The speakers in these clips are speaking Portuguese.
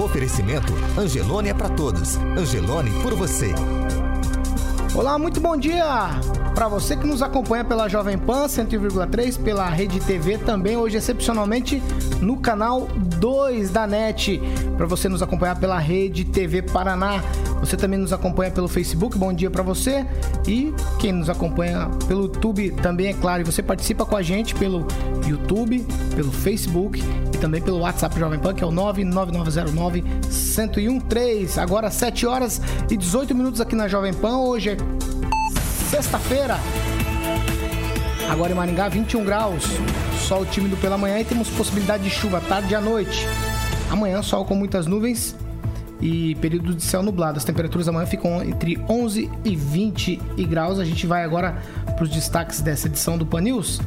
Oferecimento Angelone é para todos. Angelone por você. Olá, muito bom dia para você que nos acompanha pela Jovem Pan 101,3, pela Rede TV também, hoje excepcionalmente no canal 2 da NET, para você nos acompanhar pela Rede TV Paraná. Você também nos acompanha pelo Facebook, bom dia para você. E quem nos acompanha pelo YouTube também, é claro, e você participa com a gente pelo YouTube, pelo Facebook e também pelo WhatsApp Jovem Pan, que é o 99909 1013. Agora 7 horas e 18 minutos aqui na Jovem Pan. Hoje é sexta-feira. Agora em Maringá, 21 graus. Sol tímido pela manhã e temos possibilidade de chuva tarde e à noite. Amanhã, sol com muitas nuvens e período de céu nublado. As temperaturas amanhã ficam entre 11 e 20 graus. A gente vai agora para os destaques dessa edição do Pan News.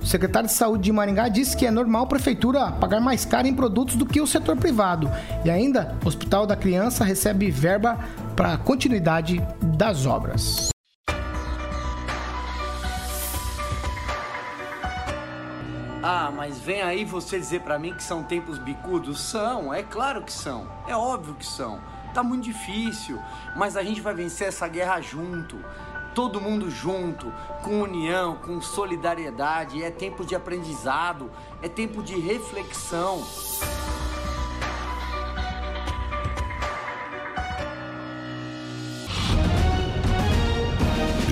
O secretário de Saúde de Maringá disse que é normal a prefeitura pagar mais caro em produtos do que o setor privado. E ainda, o Hospital da Criança recebe verba para a continuidade das obras. Ah, mas vem aí você dizer pra mim que são tempos bicudos? São, é claro que são. É óbvio que são. Tá muito difícil, mas a gente vai vencer essa guerra junto. Todo mundo junto, com união, com solidariedade. É tempo de aprendizado, é tempo de reflexão.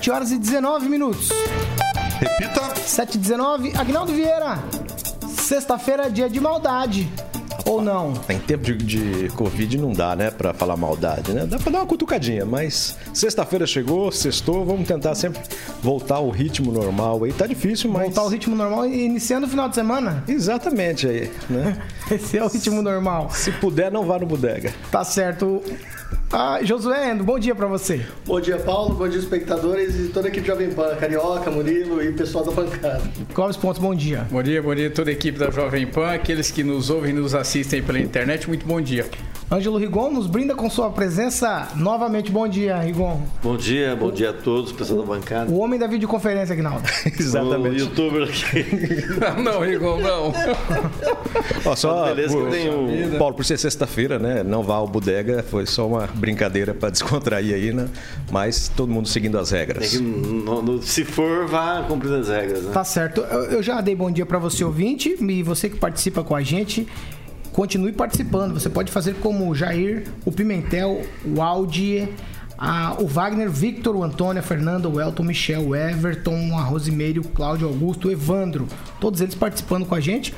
Jovem Sete horas e 19 minutos. Repita. 7 e 19. Agnaldo Vieira. Sexta-feira é dia de maldade. Ou não? Em tempo de, de Covid não dá, né, pra falar maldade, né? Dá pra dar uma cutucadinha, mas sexta-feira chegou, sextou, vamos tentar sempre voltar ao ritmo normal aí. Tá difícil, mas. Voltar ao ritmo normal e iniciando o final de semana? Exatamente aí, né? Esse é o ritmo normal. Se puder, não vá no bodega. Tá certo. Ah, Josué bom dia pra você. Bom dia, Paulo. Bom dia, espectadores e toda a equipe Jovem Pan, Carioca, Murilo e pessoal da bancada. Clóvis Pontes, bom dia. Bom dia, bom dia a toda a equipe da Jovem Pan, aqueles que nos ouvem e nos assistem pela internet, muito bom dia. Ângelo Rigon nos brinda com sua presença novamente. Bom dia, Rigon. Bom dia, bom dia a todos, pessoal da bancada. O homem da videoconferência, Agnaldo. O youtuber aqui. não, Rigon, não. Ó, só, Beleza que por- tem um- Paulo, por ser sexta-feira, né? Não vá ao bodega, foi só uma brincadeira pra descontrair aí, né? Mas todo mundo seguindo as regras. Tem que, no- no- se for, vá cumprindo as regras, né? Tá certo. Eu, eu já dei bom dia pra você, ouvinte, e você que participa com a gente. Continue participando. Você pode fazer como o Jair, o Pimentel, o Aldi, a- o Wagner, Victor, o Antônio, a Fernanda, o Elton, o Michel, o Everton, a Rosimeire, o Cláudio Augusto, o Evandro. Todos eles participando com a gente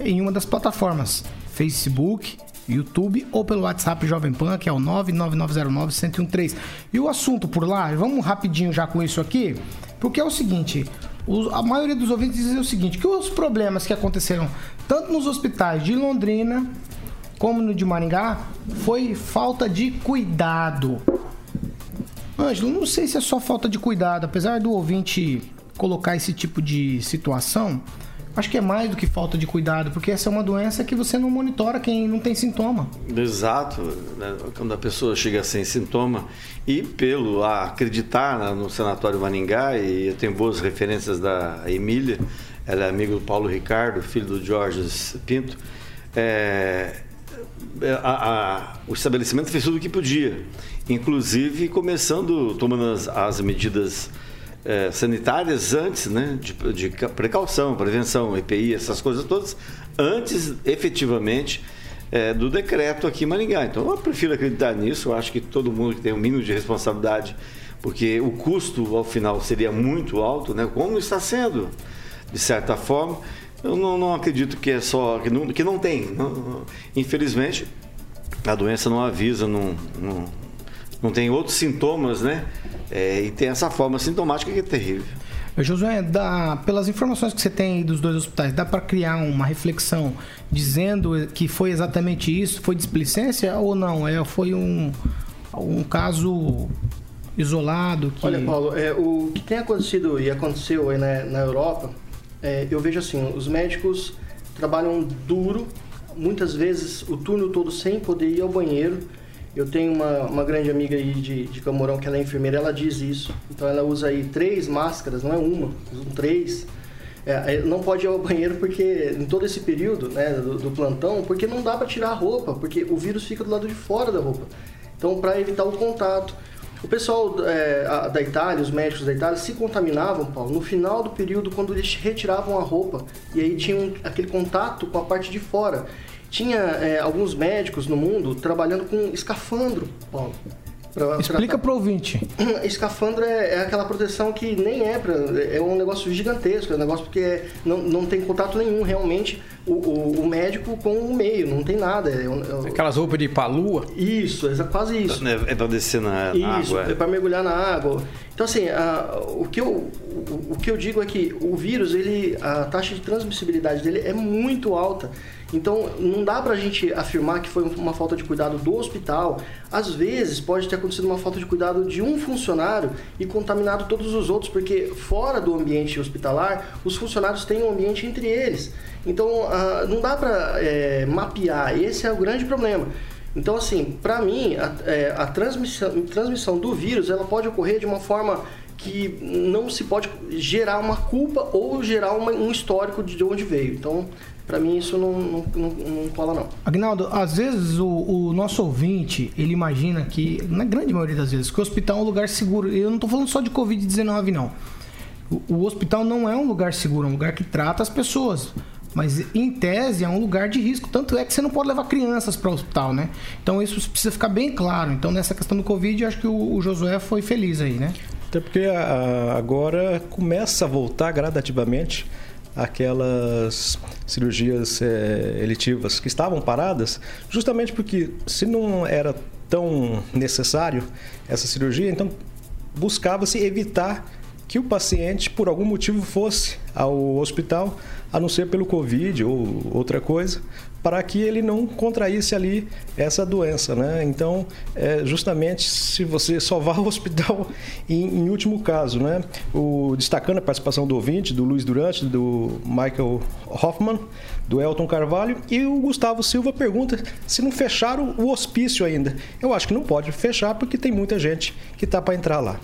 em uma das plataformas: Facebook, YouTube ou pelo WhatsApp Jovem Pan, que é o 99909-1013. E o assunto por lá, vamos rapidinho já com isso aqui, porque é o seguinte: a maioria dos ouvintes dizem o seguinte: que os problemas que aconteceram tanto nos hospitais de Londrina como no de Maringá foi falta de cuidado. Ângelo, não sei se é só falta de cuidado, apesar do ouvinte colocar esse tipo de situação, acho que é mais do que falta de cuidado, porque essa é uma doença que você não monitora quem não tem sintoma. Exato, né? quando a pessoa chega sem sintoma e pelo acreditar no Sanatório Maningá, e eu tenho boas referências da Emília, ela é amiga do Paulo Ricardo, filho do Jorge Pinto, é, a- a- o estabelecimento fez tudo o que podia, inclusive começando, tomando as, as medidas é, sanitárias antes, né, de, de ca- precaução, prevenção, EPI, essas coisas todas, antes efetivamente é, do decreto aqui em Maringá. Então eu prefiro acreditar nisso, eu acho que todo mundo que tem um mínimo de responsabilidade, porque o custo ao final seria muito alto, né, como está sendo, de certa forma. Eu não, não acredito que é só. que não, que não tem. Não- infelizmente, a doença não avisa, não, não, não tem outros sintomas, né? É, e tem essa forma sintomática que é terrível. Josué, dá, pelas informações que você tem aí dos dois hospitais, dá para criar uma reflexão dizendo que foi exatamente isso? Foi displicência ou não? É, foi um, um caso isolado? Que... Olha, Paulo, é, o que tem acontecido e aconteceu aí na, na Europa, é, eu vejo assim, os médicos trabalham duro, muitas vezes o turno todo sem poder ir ao banheiro. Eu tenho uma, uma grande amiga aí de, de Camorão que ela é enfermeira, ela diz isso. Então ela usa aí três máscaras, não é uma, são três. É, não pode ir ao banheiro porque em todo esse período né, do, do plantão, porque não dá para tirar a roupa, porque o vírus fica do lado de fora da roupa. Então, para evitar o contato. O pessoal é, da Itália, os médicos da Itália, se contaminavam, Paulo, no final do período, quando eles retiravam a roupa. E aí tinham aquele contato com a parte de fora. Tinha é, alguns médicos no mundo trabalhando com escafandro, Paulo. pra Explica tratar- pro ouvinte. Escafandro é, é aquela proteção que nem é pra, é um negócio gigantesco, é um negócio porque é- não, não tem contato nenhum realmente o, o, o médico com o meio, não tem nada. É, é Aquelas roupas de palua. Isso, é quase isso. É, é para descer na, na Isso, água. é para mergulhar na água. Então assim, o, que eu, o, o que eu digo é que o vírus, ele, a taxa de transmissibilidade dele é muito alta. Então não dá pra gente afirmar que foi uma falta de cuidado do hospital. Às vezes pode ter acontecido uma falta de cuidado de um funcionário e contaminado todos os outros, porque fora do ambiente hospitalar, os funcionários têm um ambiente entre eles. Então não dá pra eh, mapear. Esse é o grande problema. Então, assim, para mim, a, é, a transmissão, transmissão do vírus ela pode ocorrer de uma forma que não se pode gerar uma culpa ou gerar uma- um histórico de onde veio. Então, para mim, isso não, não, não, não cola, não. Agnaldo, às vezes o, o nosso ouvinte, ele imagina que, na grande maioria das vezes, que o hospital é um lugar seguro. Eu não tô falando só de Covid-19, não. O, o hospital não é um lugar seguro, é um lugar que trata as pessoas. Mas, em tese, é um lugar de risco. Tanto é que você não pode levar crianças para o hospital, né? Então, isso precisa ficar bem claro. Então, nessa questão do Covid, eu acho que o, o Josué foi feliz aí, né? Até porque a- agora começa a voltar gradativamente aquelas cirurgias eh, eletivas que estavam paradas, justamente porque se não era tão necessário essa cirurgia, então buscava-se evitar que o paciente, por algum motivo, fosse ao hospital, a não ser pelo Covid ou outra coisa, para que ele não contraísse ali essa doença, né? Então, é, justamente se você só vá ao hospital em, em último caso, né? O, destacando a participação do ouvinte, do Luiz Durante, do Michael Hoffman, do Elton Carvalho e o Gustavo Silva pergunta se não fecharam o hospício ainda. Eu acho que não pode fechar porque tem muita gente que tá para entrar lá.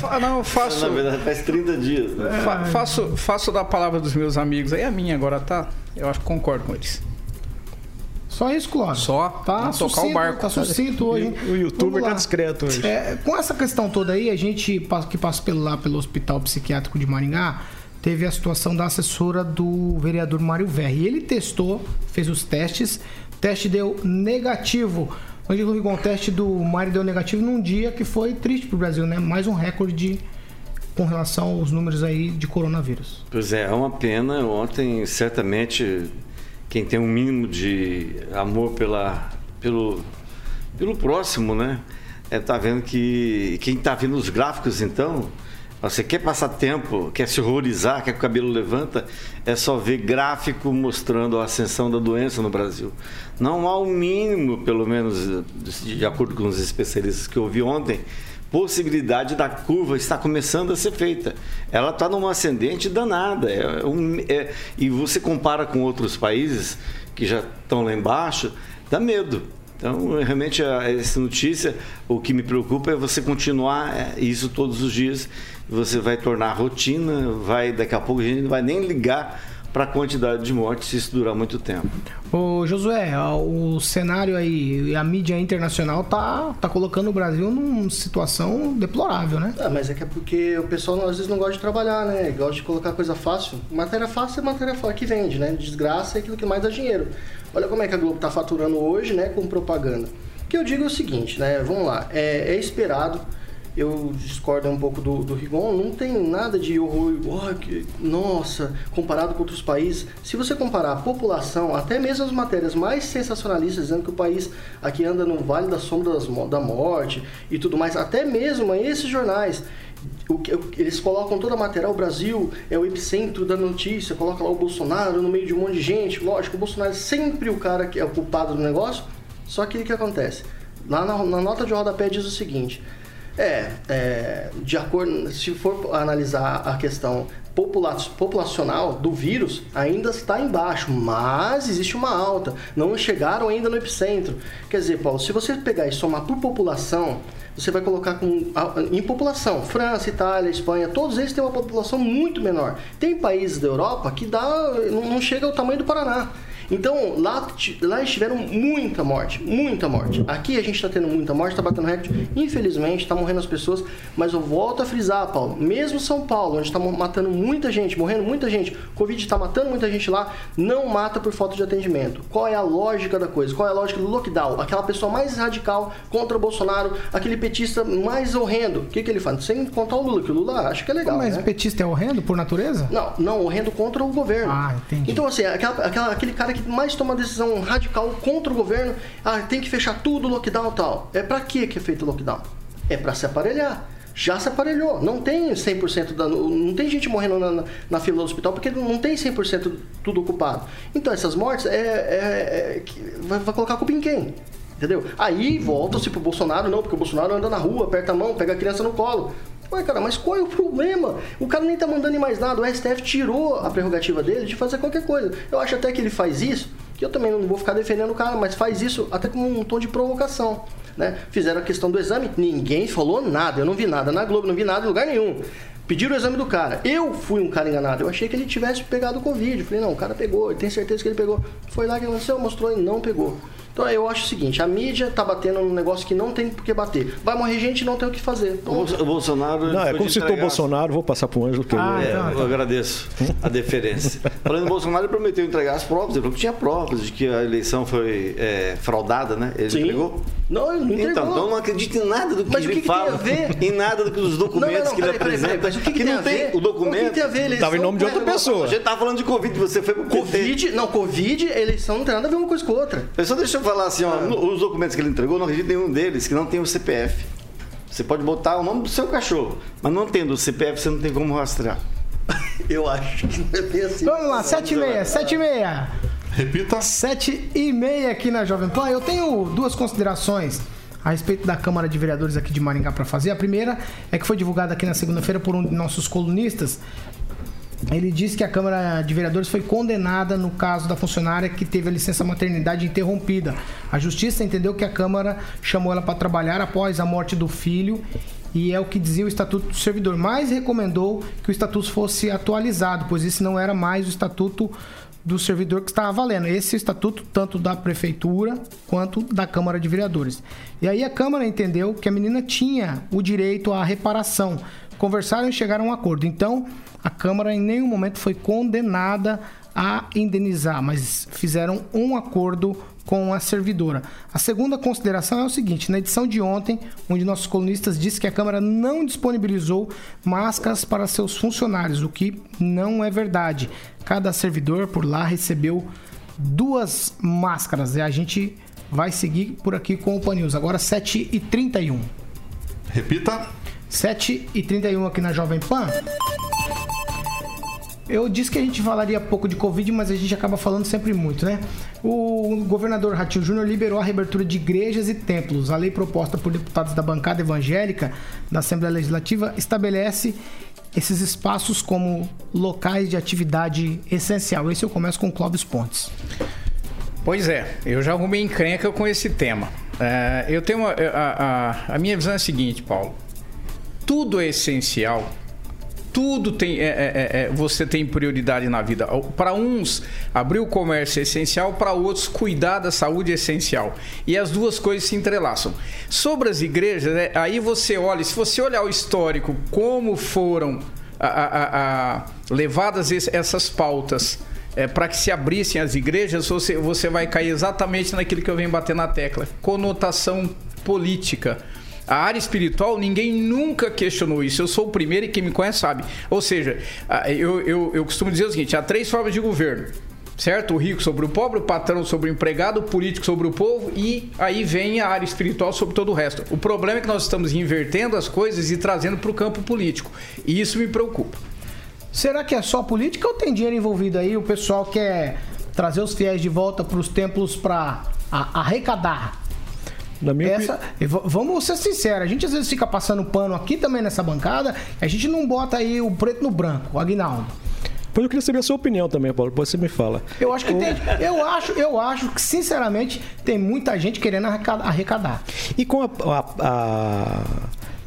Fa- Não, eu faço. Na verdade, faz 30 dias. Né? fa- faço, faço da palavra dos meus amigos aí, a minha agora tá. Eu acho que concordo com eles. Só isso, Clóvis. Só Tá não tocar sucinto, o barco. Tá sucinto hoje. hein? O youtuber tá discreto hoje. É, com essa questão toda aí, a gente que passa pelo, lá pelo Hospital Psiquiátrico de Maringá, teve a situação da assessora do vereador Mário Verri. Ele testou, fez os testes, o teste deu negativo. Onde Rigon, o teste do Mário deu negativo num dia que foi triste pro Brasil, né? Mais um recorde com relação aos números aí de coronavírus. Pois é, é uma pena. Ontem, certamente, quem tem um mínimo de amor pela, pelo, pelo próximo, né? É, tá vendo que quem tá vendo os gráficos, então, você quer passar tempo, quer se horrorizar, quer que o cabelo levanta, é só ver gráfico mostrando a ascensão da doença no Brasil. Não há o mínimo, pelo menos de acordo com os especialistas que eu ouvi ontem, possibilidade da curva estar começando a ser feita. Ela está numa ascendente danada. É um- é- e você compara com outros países que já estão lá embaixo, dá medo. Então, realmente, essa notícia, o que me preocupa é você continuar é, isso todos os dias. Você vai tornar rotina, vai daqui a pouco a gente não vai nem ligar para a quantidade de mortes se isso durar muito tempo. Ô Josué, o cenário aí, a mídia internacional tá, tá colocando o Brasil numa situação deplorável, né? Ah, mas é que é porque o pessoal às vezes não gosta de trabalhar, né? Gosta de colocar coisa fácil. Matéria fácil é matéria fácil que vende, né? Desgraça é aquilo que mais dá dinheiro. Olha como é que a Globo tá faturando hoje, né, com propaganda. O que eu digo é o seguinte, né? Vamos lá, é, é esperado eu discordo um pouco do, do Rigon, não tem nada de horror, oh, que, nossa, comparado com outros países. Se você comparar a população, até mesmo as matérias mais sensacionalistas, dizendo que o país aqui anda no Vale da Sombra das, da Morte e tudo mais, até mesmo esses jornais, eles colocam toda a matéria, o Brasil é o epicentro da notícia, coloca lá o Bolsonaro no meio de um monte de gente. Lógico, o Bolsonaro é sempre o cara que é o culpado do negócio, só que o que acontece? Lá na, na nota de rodapé diz o seguinte é, é, de acordo, se for analisar a questão populacional do vírus, ainda está embaixo, mas existe uma alta. Não chegaram ainda no epicentro. Quer dizer, Paulo, se você pegar e somar por população, você vai colocar com, em população, França, Itália, Espanha, todos eles têm uma população muito menor. Tem países da Europa que dá, não chega ao tamanho do Paraná. Então, lá, lá eles tiveram muita morte, muita morte. Aqui a gente está tendo muita morte, está batendo recorde. Infelizmente, está morrendo as pessoas. Mas eu volto a frisar, Paulo, mesmo São Paulo, onde está matando muita gente, morrendo muita gente, Covid está matando muita gente lá, não mata por falta de atendimento. Qual é a lógica da coisa? Qual é a lógica do lockdown? Aquela pessoa mais radical contra o Bolsonaro, aquele petista mais horrendo. O que, que ele faz? Sem contar o Lula, que o Lula acha que é legal. Mas né? petista é horrendo por natureza? Não, não, horrendo contra o governo. Ah, entendi. Então, assim, aquela, aquela, aquele cara que mais toma decisão radical contra o governo, ah, tem que fechar tudo, lockdown tal. É para que que é feito lockdown? É para se aparelhar. Já se aparelhou. Não tem 100% da. Não tem gente morrendo na, na fila do hospital porque não tem 100% tudo ocupado. Então, essas mortes é, é, é vai, vai colocar a culpa em quem? Entendeu? Aí volta-se pro Bolsonaro, não, porque o Bolsonaro anda na rua, aperta a mão, pega a criança no colo. Ué, cara, mas qual é o problema? O cara nem tá mandando em mais nada. O STF tirou a prerrogativa dele de fazer qualquer coisa. Eu acho até que ele faz isso, que eu também não vou ficar defendendo o cara, mas faz isso até com um tom de provocação. Né? Fizeram a questão do exame, ninguém falou nada. Eu não vi nada na Globo, não vi nada em lugar nenhum. Pediram o exame do cara. Eu fui um cara enganado. Eu achei que ele tivesse pegado o Covid. falei, não, o cara pegou, eu tenho certeza que ele pegou. Foi lá que aconteceu, mostrou e não pegou. Então eu acho o seguinte, a mídia tá batendo num negócio que não tem por que bater. Vai morrer gente e não tem o que fazer. O Bolsonaro. Não, é como citou o Bolsonaro, vou passar para o Ângelo que ah, é, então, Eu agradeço a deferência. Falando em Bolsonaro, ele prometeu entregar as provas, ele falou que tinha provas de que a eleição foi é, fraudada, né? Ele Sim. entregou? Não, ele não entregou. Então, então não acredito em nada do que mas ele que que fala. Tem a ver? Em nada do que os documentos não, não, não, que ele peraí, apresenta. Peraí, peraí, o que, que não tem, tem o documento. O que tem a ver? Estava em nome de outra pessoa. A gente tava falando de Covid, você foi pro Covid, não, Covid, eleição não tem nada a ver uma coisa com outra. Só deixa eu falar assim, ó, ah. os documentos que ele entregou, não acredito em nenhum deles que não tem o CPF. Você pode botar o nome do seu cachorro, mas não tendo o CPF, você não tem como rastrear. eu acho que não é bem assim. Vamos lá, 7 e meia, 7 e meia. Repita. 7 e meia aqui na Jovem Pan. Eu tenho duas considerações a respeito da Câmara de Vereadores aqui de Maringá para fazer. A primeira é que foi divulgada aqui na segunda-feira por um de nossos colunistas. Ele disse que a Câmara de Vereadores foi condenada no caso da funcionária que teve a licença maternidade interrompida. A Justiça entendeu que a Câmara chamou ela para trabalhar após a morte do filho e é o que dizia o Estatuto do Servidor, mas recomendou que o Estatuto fosse atualizado, pois esse não era mais o Estatuto do servidor que estava valendo. Esse estatuto, tanto da prefeitura quanto da Câmara de Vereadores. E aí a Câmara entendeu que a menina tinha o direito à reparação. Conversaram e chegaram a um acordo. Então, a Câmara em nenhum momento foi condenada a indenizar, mas fizeram um acordo com a servidora. A segunda consideração é o seguinte: na edição de ontem, um de nossos colunistas disse que a Câmara não disponibilizou máscaras para seus funcionários, o que não é verdade. Cada servidor por lá recebeu duas máscaras e a gente vai seguir por aqui com o Pan News. Agora 7h31. Repita. 7h31 aqui na Jovem Pan. Eu disse que a gente falaria pouco de Covid, mas a gente acaba falando sempre muito, né? O governador Ratinho Júnior liberou a reabertura de igrejas e templos. A lei proposta por deputados da bancada evangélica da Assembleia Legislativa estabelece esses espaços como locais de atividade essencial. Esse eu começo com Clóvis Pontes. Pois é, eu já arrumei encrenca com esse tema. É, eu tenho uma, a, a, a minha visão é a seguinte, Paulo. Tudo é essencial tudo tem é, é, é, você tem prioridade na vida. Para uns, abrir o comércio é essencial, para outros, cuidar da saúde é essencial. E as duas coisas se entrelaçam. Sobre as igrejas, né, aí você olha, se você olhar o histórico, como foram a, a, a, levadas essas pautas é, para que se abrissem as igrejas, você, você vai cair exatamente naquilo que eu venho bater na tecla: conotação política. A área espiritual, ninguém nunca questionou isso. Eu sou o primeiro e quem me conhece sabe. Ou seja, eu, eu, eu costumo dizer o seguinte: há três formas de governo certo? O rico sobre o pobre, o patrão sobre o empregado, o político sobre o povo e aí vem a área espiritual sobre todo o resto. O problema é que nós estamos invertendo as coisas e trazendo para o campo político. E isso me preocupa. Será que é só política ou tem dinheiro envolvido aí? O pessoal quer trazer os fiéis de volta para os templos para arrecadar na minha Essa, vamos ser sinceros, a gente às vezes fica passando pano aqui também nessa bancada, a gente não bota aí o preto no branco, o Agnaldo. Pois eu queria saber a sua opinião também, Paulo. Depois você me fala. Eu acho que tem. Eu acho, eu acho que, sinceramente, tem muita gente querendo arrecadar. E com a, a, a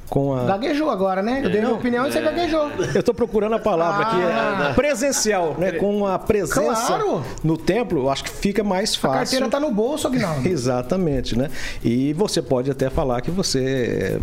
com a... Gaguejou agora, né? Eu dei minha opinião e você é. gaguejou. Eu estou procurando a palavra ah, aqui, é presencial, né? Com a presença claro. no templo, acho que fica mais fácil. A carteira está no bolso, Aguinaldo. Exatamente, né? E você pode até falar que você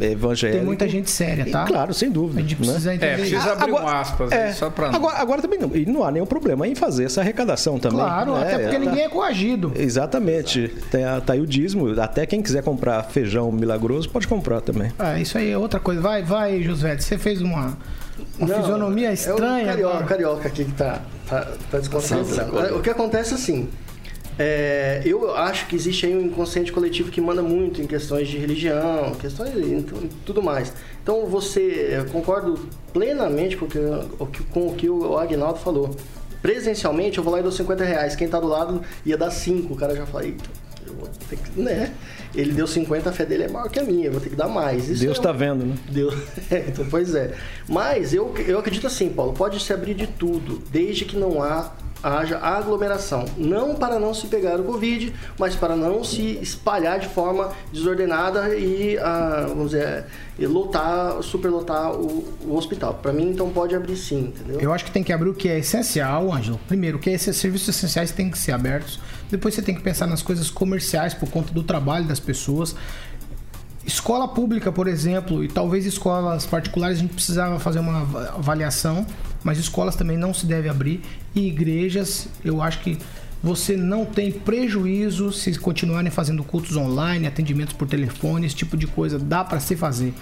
é, é evangélico. Tem muita gente séria, tá? E, claro, sem dúvida. A gente precisa né? entender. É, precisa abrir agora, um aspas é, só para agora, agora também não, e não há nenhum problema em fazer essa arrecadação também. Claro, né? até porque ninguém é coagido. Exatamente. Tá, tá aí o dízimo, até quem quiser comprar feijão milagroso pode comprar também. Ah, isso aí é outra coisa. Vai, vai, José, você fez uma, uma Não, fisionomia estranha. É o carioca, carioca aqui que tá, tá, tá desconcentrado. O que acontece assim. É, eu acho que existe aí um inconsciente coletivo que manda muito em questões de religião, questões e tudo mais. Então você, eu concordo plenamente com o que, com o, que o Agnaldo falou. Presencialmente eu vou lá e dou 50 reais. Quem tá do lado ia dar 5. O cara já fala, eu vou ter que, né? Ele deu 50, a fé dele é maior que a minha, eu vou ter que dar mais. Isso Deus está é vendo, né? Deus... É, então, pois é. Mas eu, eu acredito assim, Paulo, pode se abrir de tudo, desde que não há haja aglomeração, não para não se pegar o Covid, mas para não se espalhar de forma desordenada e, ah, vamos dizer, lotar, superlotar o, o hospital. Para mim, então, pode abrir sim, entendeu? Eu acho que tem que abrir o que é essencial, Ângelo. Primeiro, que esses serviços essenciais têm que ser abertos. Depois você tem que pensar nas coisas comerciais por conta do trabalho das pessoas. Escola pública, por exemplo, e talvez escolas particulares a gente precisava fazer uma avaliação, mas escolas também não se deve abrir. E igrejas, eu acho que você não tem prejuízo se continuarem fazendo cultos online, atendimentos por telefone, esse tipo de coisa dá para se fazer.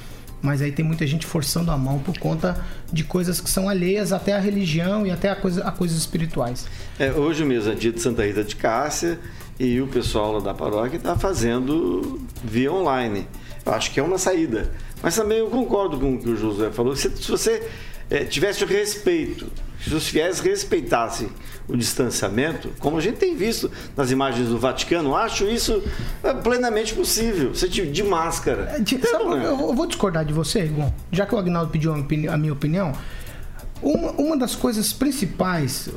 Mas aí tem muita gente forçando a mão por conta de coisas que são alheias até à religião e até a, coisa, a coisas espirituais. É, hoje mesmo é dia de Santa Rita de Cássia e o pessoal lá da paróquia está fazendo via online. Eu acho que é uma saída. Mas também eu concordo com o que o José falou. Se, se você é, tivesse o respeito, se os fiéis respeitassem o distanciamento, como a gente tem visto nas imagens do Vaticano, acho isso é, plenamente possível, você de máscara. É, de, sabe, eu vou discordar de você, Igor, já que o Agnaldo pediu a minha opinião. Uma, uma das coisas principais,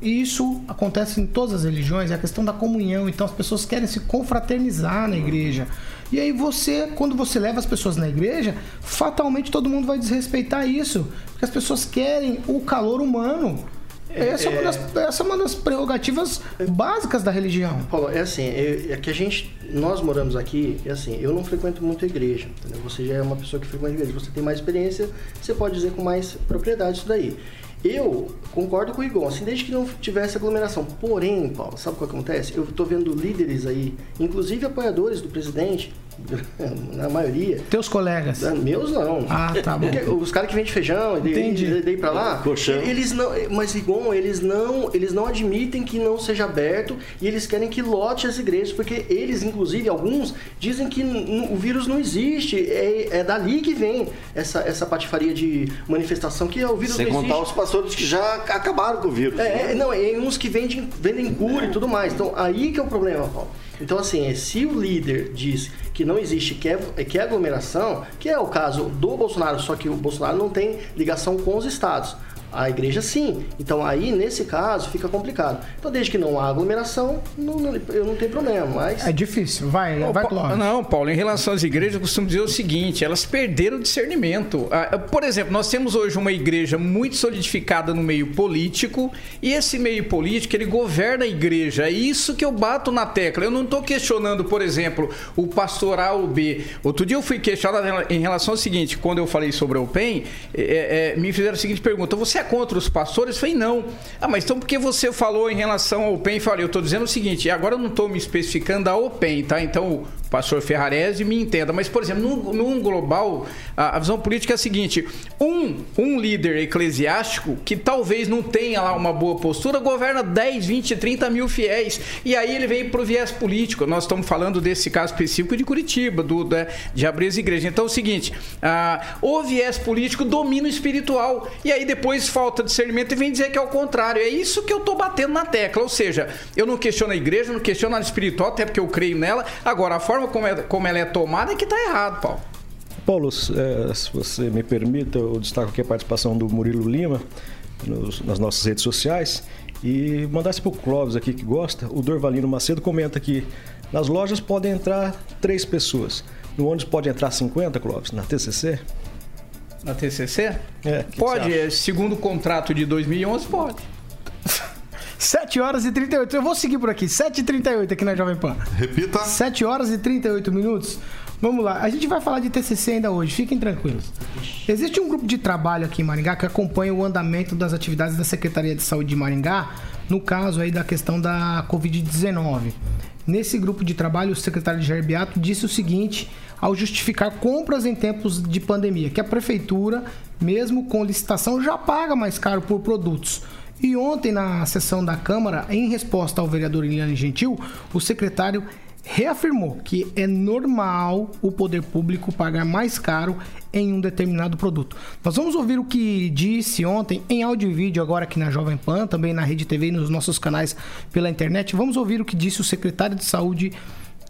e isso acontece em todas as religiões, é a questão da comunhão. Então as pessoas querem se confraternizar na igreja. E aí você, quando você leva as pessoas na igreja, fatalmente todo mundo vai desrespeitar isso. Porque as pessoas querem o calor humano. Essa é, uma, das, essa é uma das prerrogativas básicas da religião. Paulo, é assim, é, é, que a gente, nós moramos aqui, é assim, eu não frequento muito a igreja, entendeu? Você já é uma pessoa que frequenta a igreja, você tem mais experiência, você pode dizer com mais propriedade isso daí. Eu concordo com o Igor, assim, desde que não tivesse aglomeração. Porém, Paulo, sabe o que acontece? Eu estou vendo líderes aí, inclusive apoiadores do presidente, na maioria. Teus colegas? Meus não. Ah, tá bom. Porque os caras que vendem feijão, Entendi. daí para lá, Colchão. eles não, mas igual eles não, eles não admitem que não seja aberto e eles querem que lote as igrejas, porque eles, inclusive, alguns dizem que o vírus não existe, é, é dali que vem essa, essa patifaria de manifestação que é o vírus Sem não contar os pastores que já acabaram com o vírus. É, né? é não, é uns que vendem, vendem cura e tudo mais. Então, aí que é o problema, Paulo. Então, assim, se o líder diz que não existe, que é, que é aglomeração, que é o caso do Bolsonaro, só que o Bolsonaro não tem ligação com os estados. A igreja sim. Então aí, nesse caso, fica complicado. Então, desde que não há aglomeração, não, não, eu não tenho problema. Mas... É difícil. Vai, Ô, vai, Clóvis. Não, Paulo, em relação às igrejas, eu costumo dizer o seguinte: elas perderam o discernimento. Ah, Por exemplo, nós temos hoje uma igreja muito solidificada no meio político, e esse meio político ele governa a igreja. É isso que eu bato na tecla. Eu não estou questionando, por exemplo, o pastor A ou B. Outro dia eu fui questionado em relação ao seguinte: quando eu falei sobre o PEN, é, é, me fizeram a seguinte pergunta: você é contra os pastores? Eu falei, não. Ah, mas então por que você falou em relação ao PEN? Eu falei, eu estou dizendo o seguinte, agora eu não estou me especificando a OPEN, tá? Então, pastor Ferrarese me entenda. Mas, por exemplo, num, num global, a, a visão política é a seguinte: um, um líder eclesiástico que talvez não tenha lá uma boa postura, governa 10, 20, 30 mil fiéis. E aí ele vem pro viés político. Nós estamos falando desse caso específico de Curitiba, do, da- de abrir as igrejas. Então é o seguinte: o viés político domina o espiritual. E aí depois falta discernimento e vem dizer que é o contrário. É isso que eu tô batendo na tecla. Ou seja, eu não questiono a igreja, não questiono a espiritual, até porque eu creio nela. Agora, a forma como, é- como ela é tomada é que tá errado, Paulo. Paulo, eh, se você me permita, eu destaco aqui a participação do Murilo Lima nos- nas nossas redes sociais e mandasse para o Clóvis aqui que gosta. O Dorvalino Macedo comenta que nas lojas podem entrar três pessoas. No ônibus pode entrar 50, Clóvis, na TCC? Na TCC? É, Pode, é, segundo o contrato de 2011, pode. 7 horas e 38. Eu vou seguir por aqui. 7 e 38 aqui na Jovem Pan. Repita. 7 horas e 38 minutos. Vamos lá. A gente vai falar de TCC ainda hoje. Fiquem tranquilos. Existe um grupo de trabalho aqui em Maringá que acompanha o andamento das atividades da Secretaria de Saúde de Maringá, no caso aí da questão da Covid-19. Nesse grupo de trabalho, o secretário de Jair Beato disse o seguinte ao justificar compras em tempos de pandemia, que a prefeitura, mesmo com licitação, já paga mais caro por produtos. E ontem, na sessão da Câmara, em resposta ao vereador Eliane Gentil, o secretário reafirmou que é normal o poder público pagar mais caro em um determinado produto. Nós vamos ouvir o que disse ontem em áudio e vídeo, agora aqui na Jovem Pan, também na Rede TV e nos nossos canais pela internet. Vamos ouvir o que disse o secretário de Saúde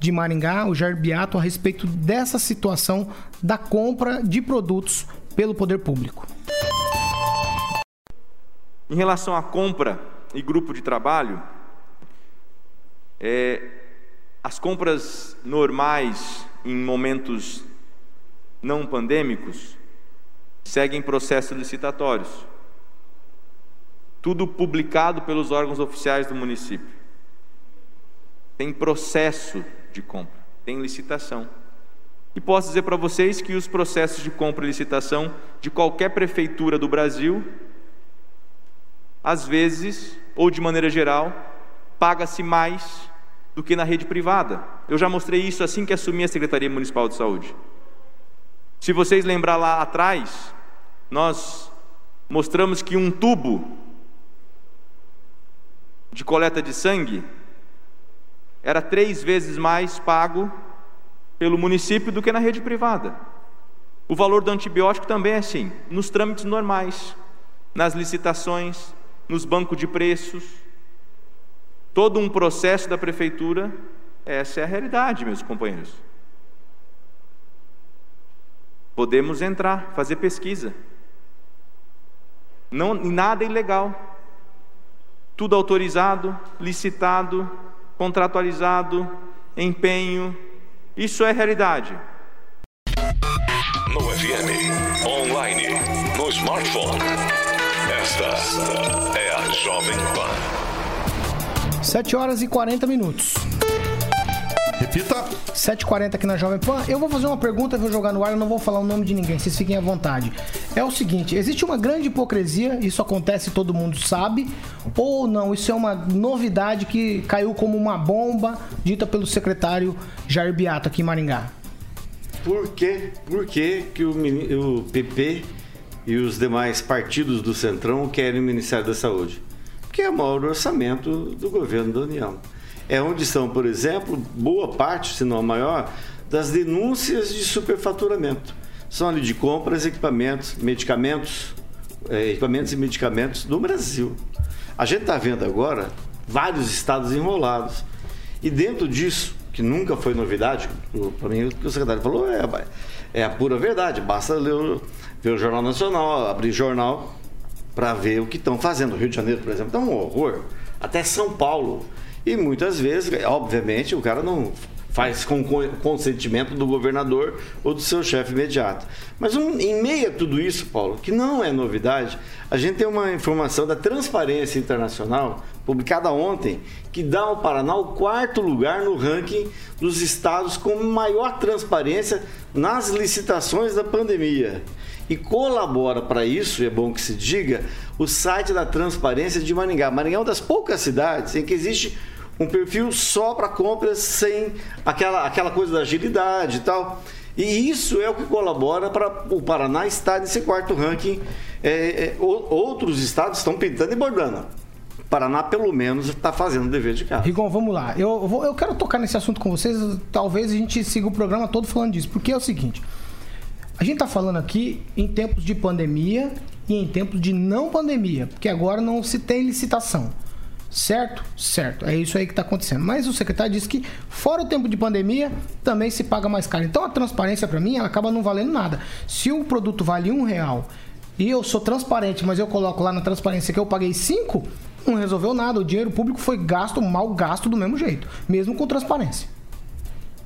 de Maringá, o Jair Beato, a respeito dessa situação da compra de produtos pelo poder público. Em relação à compra e grupo de trabalho, é, as compras normais em momentos não pandêmicos seguem processos licitatórios. Tudo publicado pelos órgãos oficiais do município. Tem processo de compra, tem licitação. E posso dizer para vocês que os processos de compra e licitação de qualquer prefeitura do Brasil às vezes, ou de maneira geral, paga-se mais do que na rede privada. Eu já mostrei isso assim que assumi a Secretaria Municipal de Saúde. Se vocês lembrar lá atrás, nós mostramos que um tubo de coleta de sangue era três vezes mais pago pelo município do que na rede privada. O valor do antibiótico também é assim, nos trâmites normais, nas licitações, nos bancos de preços, todo um processo da prefeitura, essa é a realidade, meus companheiros. Podemos entrar, fazer pesquisa. Não, nada ilegal. Tudo autorizado, licitado, contratualizado, empenho. Isso é realidade. No FM, online, no smartphone. Esta é a Jovem Pan. 7 horas e 40 minutos. Repita. 7h40 aqui na Jovem Pan. Eu vou fazer uma pergunta, vou jogar no ar, eu não vou falar o nome de ninguém, vocês fiquem à vontade. É o seguinte, existe uma grande hipocrisia, isso acontece, todo mundo sabe, ou não? Isso é uma novidade que caiu como uma bomba dita pelo secretário Jair Beato aqui em Maringá. Por que, por que, que o, o PP e os demais partidos do Centrão querem o Ministério da Saúde? Porque é o maior orçamento do governo da União. É onde estão, por exemplo, boa parte, se não a maior, das denúncias de superfaturamento. São ali de compras, equipamentos, medicamentos, eh, equipamentos e medicamentos do Brasil. A gente está vendo agora vários estados enrolados. E dentro disso, que nunca foi novidade, para mim o que o secretário falou é, é a pura verdade. Basta ler ver o Jornal Nacional, abrir jornal para ver o que estão fazendo. O Rio de Janeiro, por exemplo, está um horror. Até São Paulo. E muitas vezes, obviamente, o cara não faz com consentimento do governador ou do seu chefe imediato. Mas um, em meio a tudo isso, Paulo, que não é novidade, a gente tem uma informação da Transparência Internacional, publicada ontem, que dá ao Paraná o quarto lugar no ranking dos estados com maior transparência nas licitações da pandemia. E colabora para isso, é bom que se diga, o site da Transparência de Maringá. Maringá é uma das poucas cidades em que existe um perfil só para compras sem aquela, aquela coisa da agilidade e tal. E isso é o que colabora para o Paraná estar nesse quarto ranking. É, é, outros estados estão pintando e bordando. Paraná, pelo menos, está fazendo o dever de casa. Rigon, vamos lá. Eu, eu quero tocar nesse assunto com vocês. Talvez a gente siga o programa todo falando disso. Porque é o seguinte: a gente está falando aqui em tempos de pandemia e em tempos de não pandemia. Porque agora não se tem licitação. Certo? Certo. É isso aí que está acontecendo. Mas o secretário disse que, fora o tempo de pandemia, também se paga mais caro. Então a transparência, para mim, ela acaba não valendo nada. Se o produto vale um real e eu sou transparente, mas eu coloco lá na transparência que eu paguei cinco, não resolveu nada. O dinheiro público foi gasto, mal gasto do mesmo jeito, mesmo com transparência.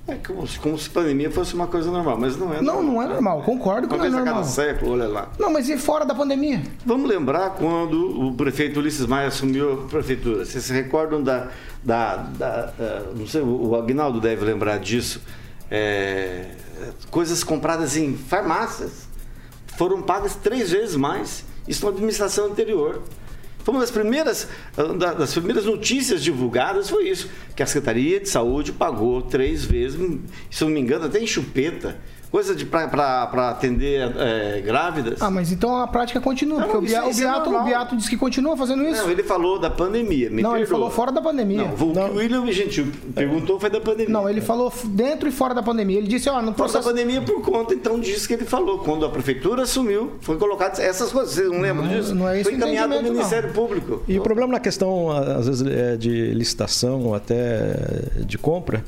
É como se, como se pandemia fosse uma coisa normal, mas não é Não, normal. não é normal, concordo não é normal. cada século, olha lá. Não, mas e fora da pandemia? Vamos lembrar quando o prefeito Ulisses Maia assumiu a prefeitura. Vocês se recordam da. da, da, da não sei, o Agnaldo deve lembrar disso. É, coisas compradas em farmácias foram pagas três vezes mais. Isso na administração anterior. Foi uma das primeiras, ah, das primeiras notícias divulgadas foi isso, que a Secretaria de Saúde pagou três vezes, se não me engano, até em chupeta, coisa para atender é, grávidas. Ah, mas então a prática continua, não, porque o, Beato, é o Beato disse que continua fazendo isso. Não, ele falou da pandemia, me Não, perdoa. ele falou fora da pandemia. Não, o não. que o William Gentil perguntou foi da pandemia. Não, ele falou dentro e fora da pandemia. Ele disse, ó, no processo... Fora da pandemia por conta, então, disso que ele falou. Quando a prefeitura assumiu, foi colocado essas coisas. Vocês não lembram não, disso? Não é isso foi encaminhado ao Ministério não. Público. E o problema na questão, às vezes, é de licitação ou até de compra,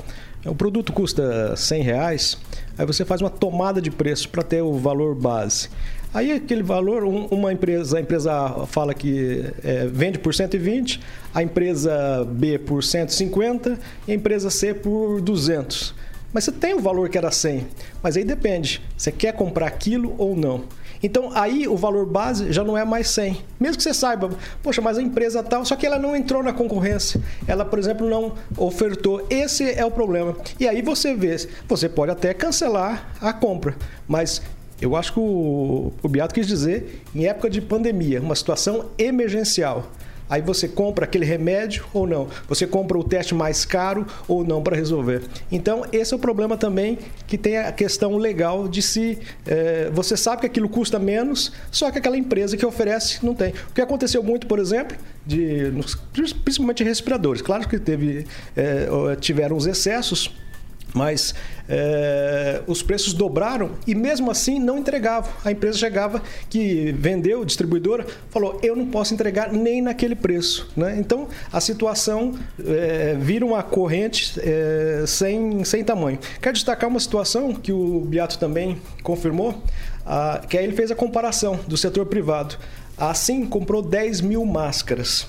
o produto custa 100 reais, aí você faz uma tomada de preço para ter o valor base. Aí aquele valor, uma empresa, a empresa fala que é, vende por 120, a empresa B por 150 e a empresa C por 200. Mas você tem o valor que era 100, mas aí depende, você quer comprar aquilo ou não. Então aí o valor base já não é mais 100. Mesmo que você saiba, poxa, mas a empresa tal, só que ela não entrou na concorrência. Ela, por exemplo, não ofertou. Esse é o problema. E aí você vê, você pode até cancelar a compra, mas eu acho que o, o Beato quis dizer em época de pandemia, uma situação emergencial. Aí você compra aquele remédio ou não. Você compra o teste mais caro ou não para resolver. Então, esse é o problema também que tem a questão legal de se. É, você sabe que aquilo custa menos, só que aquela empresa que oferece não tem. O que aconteceu muito, por exemplo, de, principalmente respiradores. Claro que teve, é, tiveram os excessos mas é, os preços dobraram e mesmo assim não entregavam. A empresa chegava que vendeu, distribuidora, falou: eu não posso entregar nem naquele preço. Né? Então a situação é, vira uma corrente é, sem, sem tamanho. Quero destacar uma situação que o Beato também confirmou, a, que aí ele fez a comparação do setor privado. Assim, comprou 10 mil máscaras.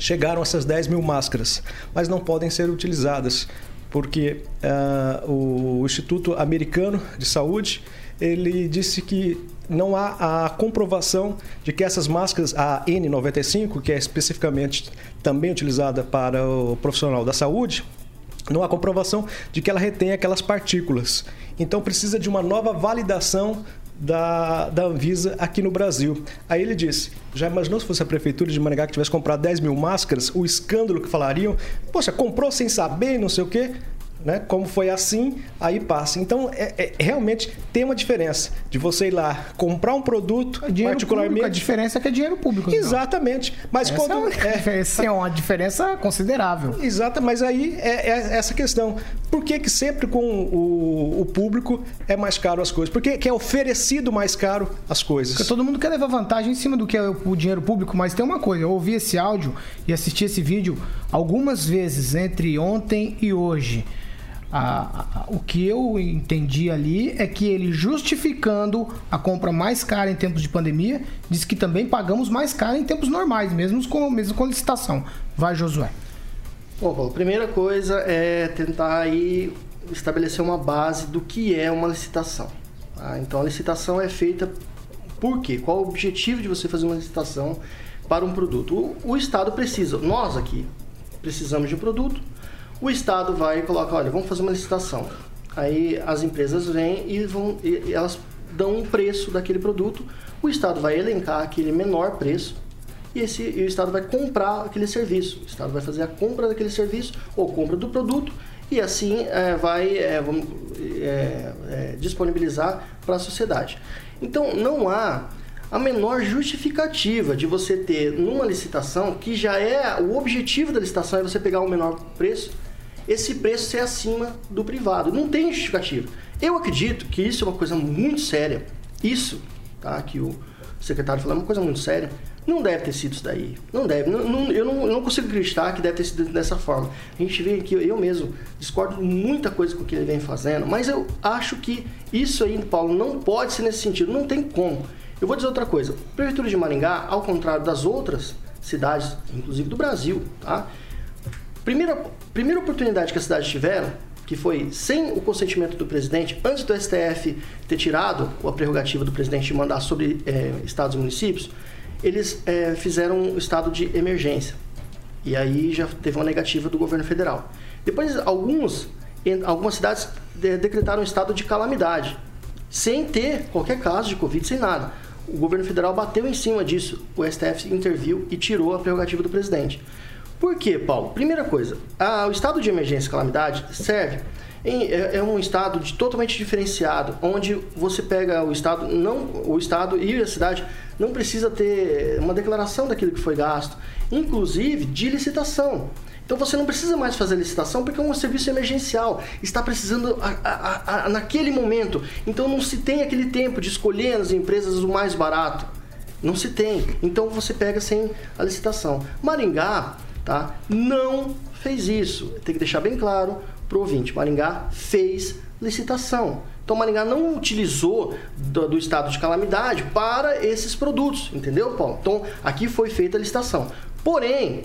Chegaram essas 10 mil máscaras, mas não podem ser utilizadas porque uh, o Instituto Americano de Saúde ele disse que não há a comprovação de que essas máscaras, a N95, que é especificamente também utilizada para o profissional da saúde, não há comprovação de que ela retém aquelas partículas. Então precisa de uma nova validação da, da Anvisa aqui no Brasil. Aí ele disse: já imaginou se fosse a prefeitura de Maringá que tivesse comprado 10 mil máscaras? O escândalo que falariam? Poxa, comprou sem saber, não sei o quê. Né? Como foi assim, aí passa. Então, é, é, realmente tem uma diferença de você ir lá comprar um produto, é particularmente. Público, a diferença é que é dinheiro público. Então. Exatamente. Mas essa quando. É, essa é uma diferença considerável. Exato, mas aí é, é, essa questão. Por que, que sempre com o, o, público é mais caro as coisas? Por que, que é oferecido mais caro as coisas? Porque todo mundo quer levar vantagem em cima do que é o dinheiro público, mas tem uma coisa: eu ouvi esse áudio e assisti esse vídeo algumas vezes entre ontem e hoje A, a, o que eu entendi ali é que ele justificando a compra mais cara em tempos de pandemia, diz que também pagamos mais caro em tempos normais, mesmo com, mesmo com licitação. Vai, Josué. Bom, Paulo, primeira coisa é tentar aí estabelecer uma base do que é uma licitação. Tá? Então a licitação é feita por quê? Qual o objetivo de você fazer uma licitação para um produto? O, o Estado precisa, nós aqui precisamos de um produto, o Estado vai e coloca, olha, vamos fazer uma licitação. Aí as empresas vêm e, vão, e elas dão um preço daquele produto, o Estado vai elencar aquele menor preço e, esse, e o Estado vai comprar aquele serviço. O Estado vai fazer a compra daquele serviço ou compra do produto e assim é, vai é, vamos, é, é disponibilizar para a sociedade. Então não há a menor justificativa de você ter numa licitação que já é o objetivo da licitação é você pegar o menor preço, esse preço ser acima do privado. Não tem justificativa. Eu acredito que isso é uma coisa muito séria. Isso, tá? Que o secretário falou é uma coisa muito séria. Não deve ter sido isso daí. Não deve. Não, não, eu, não, eu não consigo acreditar que deve ter sido dessa forma. A gente vê que eu mesmo discordo muita coisa com o que ele vem fazendo, mas eu acho que isso aí, Paulo, não pode ser nesse sentido. Não tem como. Eu vou dizer outra coisa. A Prefeitura de Maringá, ao contrário das outras cidades, inclusive do Brasil, tá? Primeira, primeira oportunidade que a cidade tiveram, que foi sem o consentimento do presidente, antes do STF ter tirado a prerrogativa do presidente de mandar sobre é, estados e municípios, eles é, fizeram um estado de emergência. E aí já teve uma negativa do governo federal. Depois, alguns, algumas cidades de, decretaram um estado de calamidade, sem ter qualquer caso de Covid, sem nada. O governo federal bateu em cima disso, o STF interviu e tirou a prerrogativa do presidente. Por quê, Paulo? Primeira coisa, a, o estado de emergência e calamidade serve em, é, é, um estado de, totalmente diferenciado, onde você pega o estado, não o estado e a cidade não precisa ter uma declaração daquilo que foi gasto, inclusive de licitação. Então você não precisa mais fazer licitação porque é um serviço emergencial, está precisando a, a, a, naquele momento. Então não se tem aquele tempo de escolher as empresas o mais barato. Não se tem. Então você pega sem a licitação. Maringá, tá? Não fez isso. Tem que deixar bem claro para o ouvinte. Maringá fez licitação. Então Maringá não utilizou do, do, estado de calamidade para esses produtos, entendeu, Paulo? Então aqui foi feita a licitação. Porém,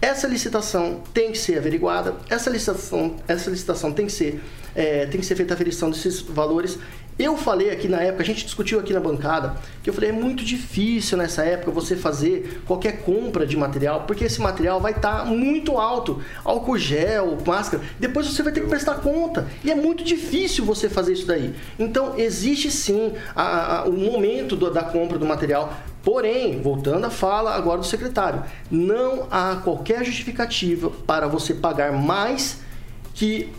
essa licitação tem que ser averiguada, essa licitação, essa licitação tem que ser, é, tem que ser feita a aferição desses valores eu falei aqui na época, a gente discutiu aqui na bancada, que eu falei, é muito difícil nessa época você fazer qualquer compra de material, porque esse material vai estar tá muito alto. Álcool gel, máscara, depois você vai ter que prestar conta. E é muito difícil você fazer isso daí. Então, existe sim a, a, o momento do, da compra do material. Porém, voltando à fala agora do secretário, não há qualquer justificativa para você pagar mais que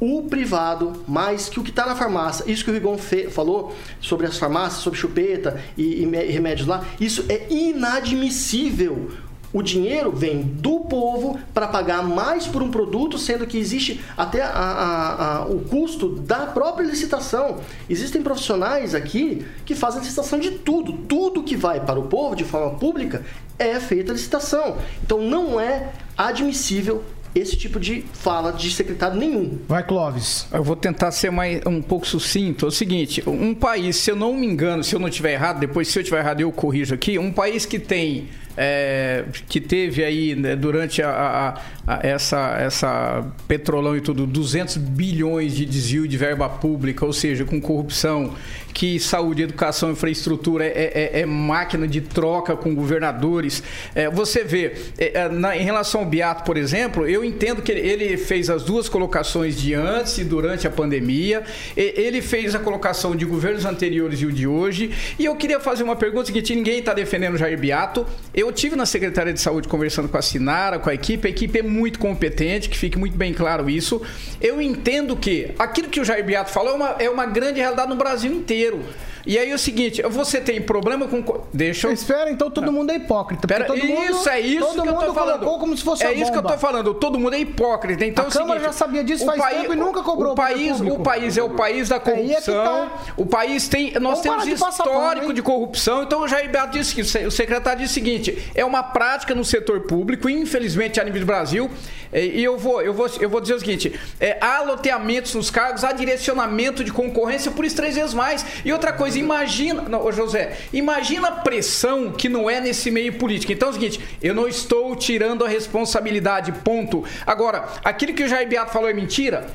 o privado mais que o que está na farmácia. Isso que o Rigon falou sobre as farmácias, sobre chupeta e, e remédios lá, isso é inadmissível. O dinheiro vem do povo para pagar mais por um produto, sendo que existe até a, a, a, o custo da própria licitação. Existem profissionais aqui que fazem licitação de tudo. Tudo que vai para o povo de forma pública é feita licitação. Então não é admissível esse tipo de fala de secretário nenhum. Vai, Clóvis. Eu vou tentar ser mais, um pouco sucinto. É o seguinte, um país, se eu não me engano, se eu não estiver errado, depois se eu estiver errado eu corrijo aqui, um país que tem é, que teve aí né, durante a, a, a, essa, essa petrolão e tudo, 200 bilhões de desvio de verba pública, ou seja, com corrupção, que saúde, educação, infraestrutura é, é, é máquina de troca com governadores. É, você vê, é, é, na, em relação ao Beato, por exemplo, eu entendo que ele fez as duas colocações de antes e durante a pandemia, ele fez a colocação de governos anteriores e o de hoje, e eu queria fazer uma pergunta que ninguém está defendendo o Jair Beato, eu eu tive na Secretaria de Saúde conversando com a Sinara, com a equipe. A equipe é muito competente, que fique muito bem claro isso. Eu entendo que aquilo que o Jair Beato falou é uma, é uma grande realidade no Brasil inteiro. E aí é o seguinte, você tem problema com. co- Deixa eu. Espera, então todo mundo é hipócrita. Pera, todo mundo, isso, é isso todo que eu mundo tô falando. como se fosse é isso que eu tô falando. Todo mundo é hipócrita. Então A é o seguinte, Câmara já sabia disso faz país- tempo e nunca cobrou o país, o país é o país da Aí é que corrupção. tá. O país tem. Nós Vamos parar temos de histórico de corrupção. Então o Jair Beato disse que o secretário disse o seguinte: é uma prática no setor público, infelizmente a nível do Brasil. é, E eu vou, eu vou, eu vou dizer o seguinte: é, há loteamentos nos cargos, há direcionamento de concorrência por isso três vezes mais. E outra coisa, imagina, não, José, imagina a pressão que não é nesse meio político. Então é o seguinte: eu não estou tirando a responsabilidade, ponto. Agora, aquilo que o Jair Beato falou é mentira?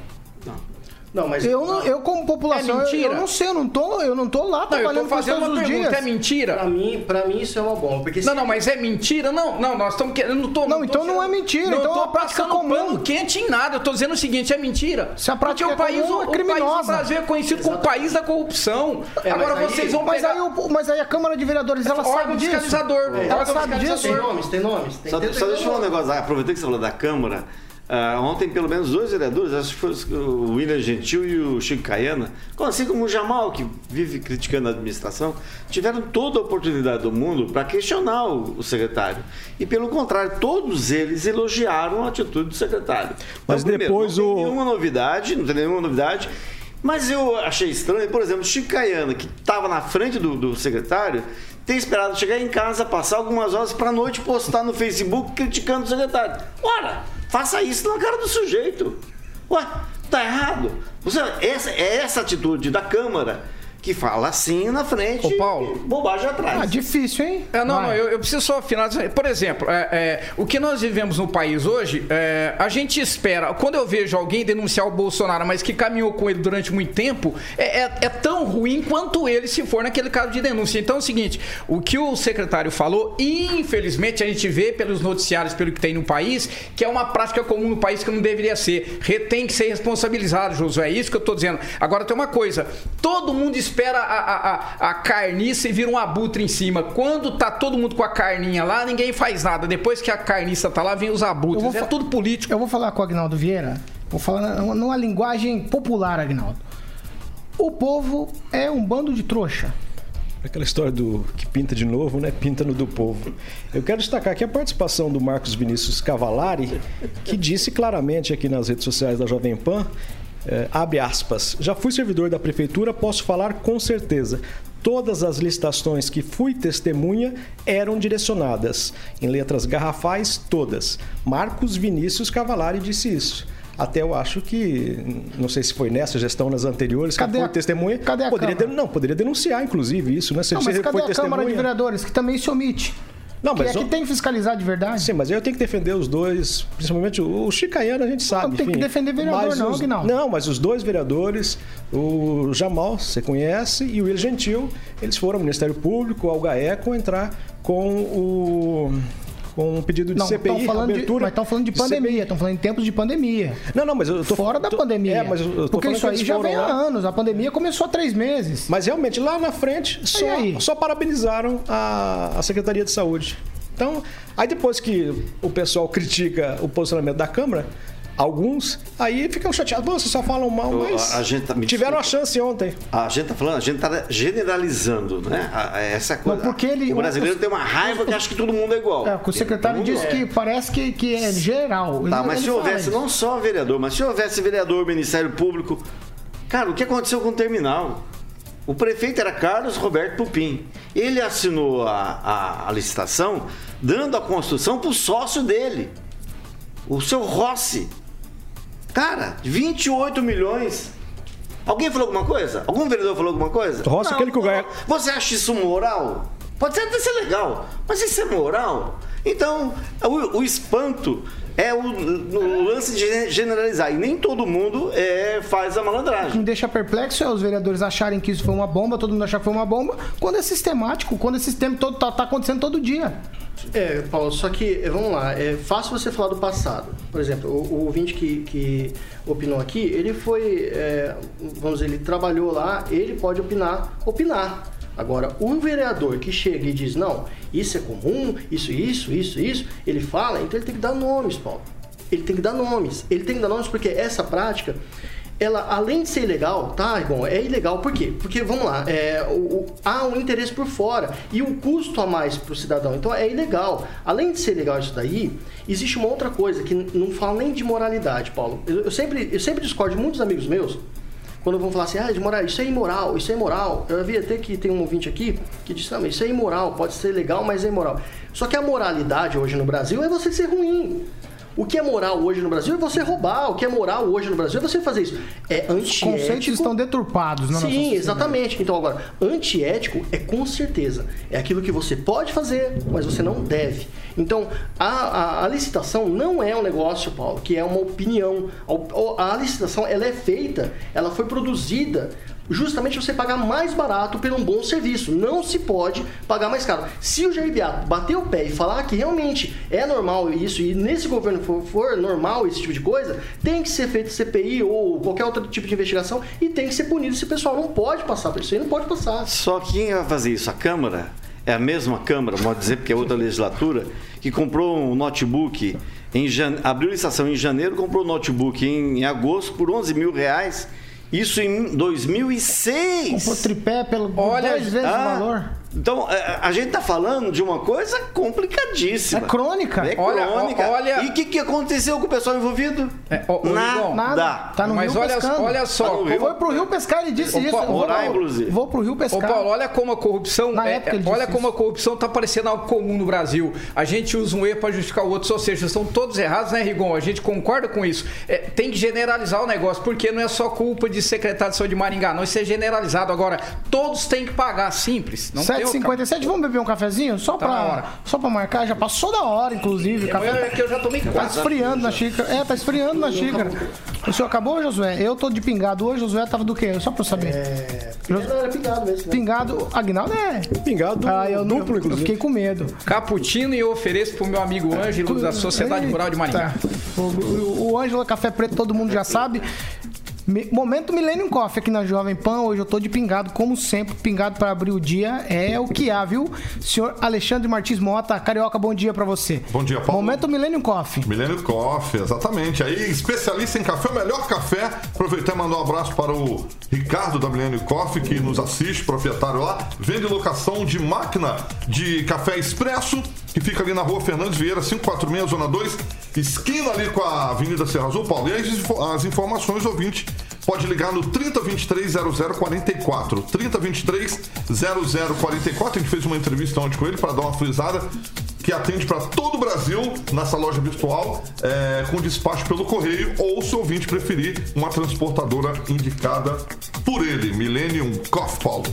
Não, mas Eu, não- eu como população, É eu, mentira? eu não sei, eu não tô, eu não tô lá Não, eu trabalhando tô fazendo uma os pergunta, dias. é mentira? pra mim, pra mim isso é uma bomba. Porque Não, se- não, mas é mentira? Não, não, nós estamos querendo. Não, tô, Não, tô então não é mentira, Não então é tô uma prática passando comum. pano quente em nada. Eu tô dizendo o seguinte: é mentira. Se a prática Porque o é país, comum, o, é o país do criminosa. Brasil é conhecido como o país da corrupção. É, Agora aí- vocês vão Mas pegar. aí, o- mas aí a Câmara de Vereadores, ela sabe disso? fiscalizador. Ela Órgão sabe Tem disso? nomes, tem nomes. Tem Só, tem- só deixa eu falar um negócio. Ah, aproveitei que você falou da Câmara. Ah, ontem, pelo menos dois vereadores, acho que foi o William Gentil e o Chico Caiana, assim como o Jamal, que vive criticando a administração, tiveram toda a oportunidade do mundo para questionar o, o secretário. E, pelo contrário, todos eles elogiaram a atitude do secretário. Mas primeiro, depois não o- tem nenhuma novidade, não tem nenhuma novidade. Mas eu achei estranho, por exemplo, o Chico Caiana, que estava na frente do, do secretário, ter esperado chegar em casa, passar algumas horas para noite postar no Facebook criticando o secretário. Ora, faça isso na cara do sujeito. Ué, tá errado. Você, essa, é essa atitude da Câmara que fala assim na frente Ô, Paulo. e bobagem atrás. Ah, difícil, hein? É, não, Vai. não, eu, eu preciso só finalizar. Por exemplo, é, é, o que nós vivemos no país hoje, é, a gente espera. Quando eu vejo alguém denunciar o Bolsonaro, mas que caminhou com ele durante muito tempo, é, é- é tão ruim quanto ele se for naquele caso de denúncia. Então é o seguinte: o que o secretário falou, infelizmente a gente vê pelos noticiários, pelo que tem no país, que é uma prática comum no país que não deveria ser. Tem que ser responsabilizado, Josué. É isso que eu tô dizendo. Agora tem uma coisa: todo mundo espera a, a, a, a carniça e vira um abutre em cima. Quando tá todo mundo com a carninha lá, ninguém faz nada. Depois que a carniça tá lá, vem os abutres. Eu vou É tudo político. Eu vou falar com o Agnaldo Vieira, vou falar numa- numa linguagem popular, Agnaldo. O povo é um bando de trouxa. Aquela história do que pinta de novo, né? Pinta no do povo. Eu quero destacar aqui a participação do Marcos Vinícius Cavalari, que disse claramente aqui nas redes sociais da Jovem Pan, eh, abre aspas, já fui servidor da prefeitura, posso falar com certeza. Todas as licitações que fui testemunha eram direcionadas, em letras garrafais, todas. Marcos Vinícius Cavalari disse isso. Até eu acho que, não sei se foi nessa gestão, nas anteriores, Cadê que foi a- testemunha. cadê a poderia Câmara? den- não, poderia denunciar, inclusive, isso, né? Se Não, mas cadê a Câmara de testemunha. Vereadores, que também se omite? Não, que mas é que tem que fiscalizar de verdade? Sim, mas eu tenho que defender os dois, principalmente o o Chicaiano, a gente sabe. Não tem que enfim. defender vereador, Mas não, os, Aguinaldo. Não, mas os dois vereadores, o Jamal, você conhece, e o Will Gentil, eles foram ao Ministério Público, ao GAECO, entrar com o. com um pedido de Não, CPI, falando de, abertura. mas estão falando de pandemia, estão falando em tempos de pandemia. Não, não, mas eu tô Fora da tô- pandemia. É, mas eu, eu tô Porque isso aí já vem há lá. anos. A pandemia começou há três meses. Mas realmente, lá na frente, só, só parabenizaram a, a Secretaria de Saúde. Então, aí depois que o pessoal critica o posicionamento da Câmara, alguns, aí ficam chateados. Vocês só falam mal, mas a- gente tá- tiveram a chance ontem. A gente tá falando, a gente tá generalizando, né? A- a- Essa coisa. porque ele- o brasileiro o- tem uma raiva que acha que todo mundo é igual. É, o o secretário disse é. que parece que, que é geral. Tá, Ele- mas ele se houvesse não só vereador, mas se houvesse vereador, Ministério Público. Cara, o que aconteceu com o terminal? O prefeito era Carlos Roberto Pupim. Ele assinou a, a- a licitação dando a construção para o sócio dele, o seu Rossi. Cara, 28 milhões. Alguém falou alguma coisa? Algum vereador falou alguma coisa? Rossi, aquele que o Gaia- Você acha isso moral? Pode ser até ser legal, mas isso é moral? Então, o, o espanto é o, o lance de generalizar. E nem todo mundo é, faz a O que malandragem. me deixa perplexo é os vereadores acharem que isso foi uma bomba, todo mundo achar que foi uma bomba, quando é sistemático, quando esse sistema todo tá, tá acontecendo todo dia. É, Paulo, só que, eh, vamos lá, é fácil você falar do passado. Por exemplo, o, o ouvinte que, que opinou aqui, ele foi, é, vamos dizer, ele trabalhou lá, ele pode opinar, opinar. Agora, o vereador que chega e diz, não, isso é comum, isso, isso, isso, isso, ele fala, então ele tem que dar nomes, Paulo. Ele tem que dar nomes. Ele tem que dar nomes porque essa prática ela, além de ser ilegal, tá, bom, é ilegal por quê? Porque, vamos lá, é, o, o- há um interesse por fora e um custo a mais para o cidadão. Então, é ilegal. Além de ser ilegal isso daí, existe uma outra coisa que não fala nem de moralidade, Paulo. Eu, eu sempre, eu sempre discordo de muitos amigos meus quando vão falar assim, ah, isso é imoral, isso é imoral. Eu havia até que tem um ouvinte aqui que disse, não, isso é imoral, pode ser legal, mas é imoral. Só que a moralidade hoje no Brasil é você ser ruim. O que é moral hoje no Brasil é você roubar. O que é moral hoje no Brasil é você fazer isso. É Os antiético. conceitos estão deturpados na nossa Sim, exatamente. Então agora, antiético é com certeza. É aquilo que você pode fazer, mas você não deve. Então, a, a- a licitação não é um negócio, Paulo, que é uma opinião. A, a licitação, ela é feita, ela foi produzida justamente você pagar mais barato por um bom serviço. Não se pode pagar mais caro. Se o Beato bater o pé e falar que realmente é normal isso e nesse governo for, for normal esse tipo de coisa, tem que ser feito CPI ou qualquer outro tipo de investigação e tem que ser punido. Esse pessoal não pode passar por isso aí, não pode passar. Só que quem vai fazer isso? A Câmara? É a mesma Câmara, pode dizer, porque é outra legislatura, que comprou um notebook, em jane... abriu licitação em janeiro, comprou um notebook em, em agosto por 11 mil reais. Isso em 2006. Comprou tripé pelo Olha, dois vezes Ah, o valor. Então, é, a gente tá falando de uma coisa complicadíssima. É crônica. É Olha, crônica. olha- E o que, que aconteceu com o pessoal envolvido? É, ô, ô, Nada. Nada. Tá no Mas Rio olha, pescando. olha só, Tá. Foi pro Rio pescar, ele disse Ô, isso. Vou- morar, inclusive. Vou pro Rio Ô pescar. Paulo, olha como a corrupção. Na é- época ele é- olha disse como isso. a corrupção tá parecendo algo comum no Brasil. A gente usa um erro para justificar o outro, ou seja, estão todos errados, né, Rigon? A gente concorda com isso. É, tem que generalizar o negócio, porque não é só culpa de secretário de saúde de Maringá, não, isso é generalizado. Agora, todos têm que pagar, simples. Não outra. 7h57, vamos beber um cafezinho? Só, Tá pra, hora. só pra marcar, já passou da hora, inclusive. É café que eu já tomei tá quatro. esfriando na xícara. É, tá esfriando na xícara. O senhor acabou, Josué? Eu tô de pingado hoje, Josué tava do quê? Só pra eu saber. É, não, era pingado mesmo. né? Pingado, Aguinaldo é. Pingado Ah, eu, não, duplo, eu inclusive. fiquei com medo. Cappuccino e eu ofereço pro meu amigo Ângelo da Sociedade Rural de Maringá. Tá. O, o, o Ângelo Café Preto, todo mundo já sabe. Me- Momento Millennium Coffee aqui na Jovem Pan. Hoje eu tô de pingado, como sempre. Pingado para abrir o dia é o que há, viu? Senhor Alexandre Martins Mota, Carioca, bom dia para você. Bom dia, Paulo. Momento Millennium Coffee. Milênio Coffee, exatamente. Aí, especialista em café, o melhor café. Aproveitar e mandar um abraço para o Ricardo da Milênio Coffee, que nos assiste, proprietário lá. Vende locação de máquina de café expresso, que fica ali na rua Fernandes Vieira, 546, Zona 2, esquina ali com a Avenida Serra Azul. Paulo, e as, info- as informações, ouvinte, pode ligar no 3023 0044. 3023 0044. A gente fez uma entrevista ontem com ele para dar uma frisada que atende para todo o Brasil nessa loja virtual é, com despacho pelo correio ou, se o ouvinte preferir, uma transportadora indicada por ele. Millennium Coffee, Paulo.